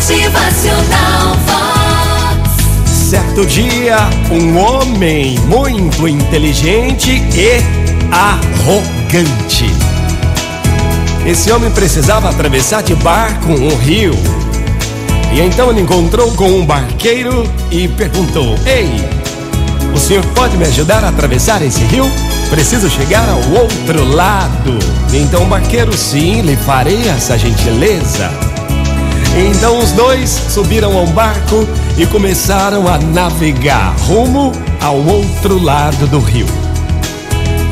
Motivacional Vox. Certo dia, um homem muito inteligente e arrogante. Esse homem precisava atravessar de barco um rio. E então ele encontrou com um barqueiro e perguntou: Ei, o senhor pode me ajudar a atravessar esse rio? Preciso chegar ao outro lado. Então o barqueiro, sim, lhe farei essa gentileza. Então os dois subiram ao barco e começaram a navegar rumo ao outro lado do rio.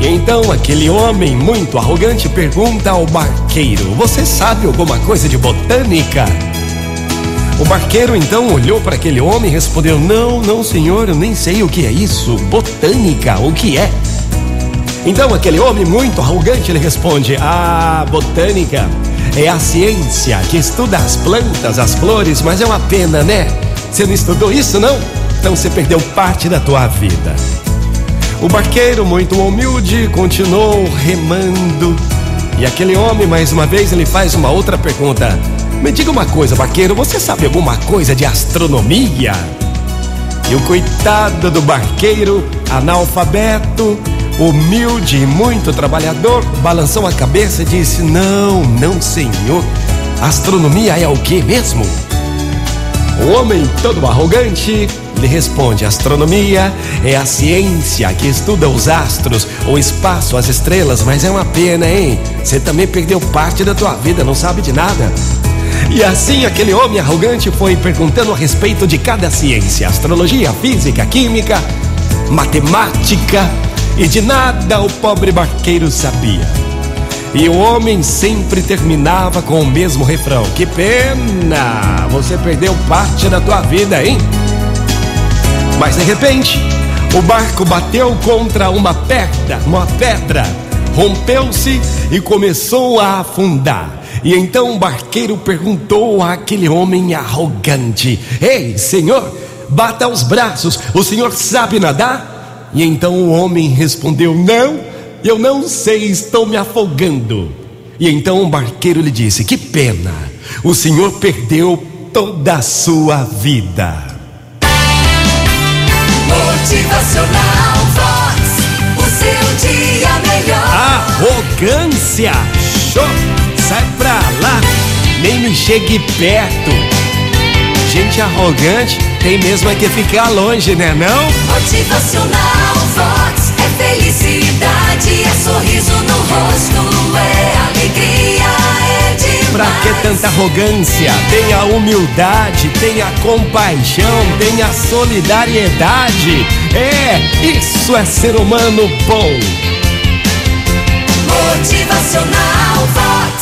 E então aquele homem muito arrogante pergunta ao barqueiro: Você sabe alguma coisa de botânica? O barqueiro então olhou para aquele homem e respondeu: Não, não, senhor, eu nem sei o que é isso. Botânica, o que é? Então aquele homem muito arrogante ele responde: Ah, botânica é a ciência que estuda as plantas, as flores, mas é uma pena, né? Você não estudou isso, não? Então você perdeu parte da tua vida. O barqueiro, muito humilde, continuou remando. E aquele homem, mais uma vez, ele faz uma outra pergunta: Me diga uma coisa, barqueiro, você sabe alguma coisa de astronomia? E o coitado do barqueiro, analfabeto, humilde e muito trabalhador, balançou a cabeça e disse: Não, não, senhor. Astronomia é o que mesmo? O homem todo arrogante lhe responde: Astronomia é a ciência que estuda os astros, o espaço, as estrelas, mas é uma pena, hein? Você também perdeu parte da tua vida, não sabe de nada. E assim aquele homem arrogante foi perguntando a respeito de cada ciência: astrologia, física, química, matemática, e de nada o pobre barqueiro sabia. E o homem sempre terminava com o mesmo refrão: Que pena, você perdeu parte da tua vida, hein? Mas de repente, o barco bateu contra uma pedra, uma pedra, rompeu-se e começou a afundar. E então o barqueiro perguntou àquele homem arrogante: Ei, senhor, bata os braços, o senhor sabe nadar? E então o homem respondeu: Não, eu não sei, estou me afogando. E então o barqueiro lhe disse: Que pena, o senhor perdeu toda a sua vida. Motivacional Vox. O seu dia melhor. Arrogância! Show! Sai pra lá! Nem me chegue perto! Gente arrogante tem mesmo é que ficar longe, né não? Motivacional Vox é felicidade, é sorriso no rosto, é alegria, é demais. Pra que tanta arrogância? Tenha humildade, tenha compaixão, tenha solidariedade. É, isso é ser humano bom. Motivacional Vox.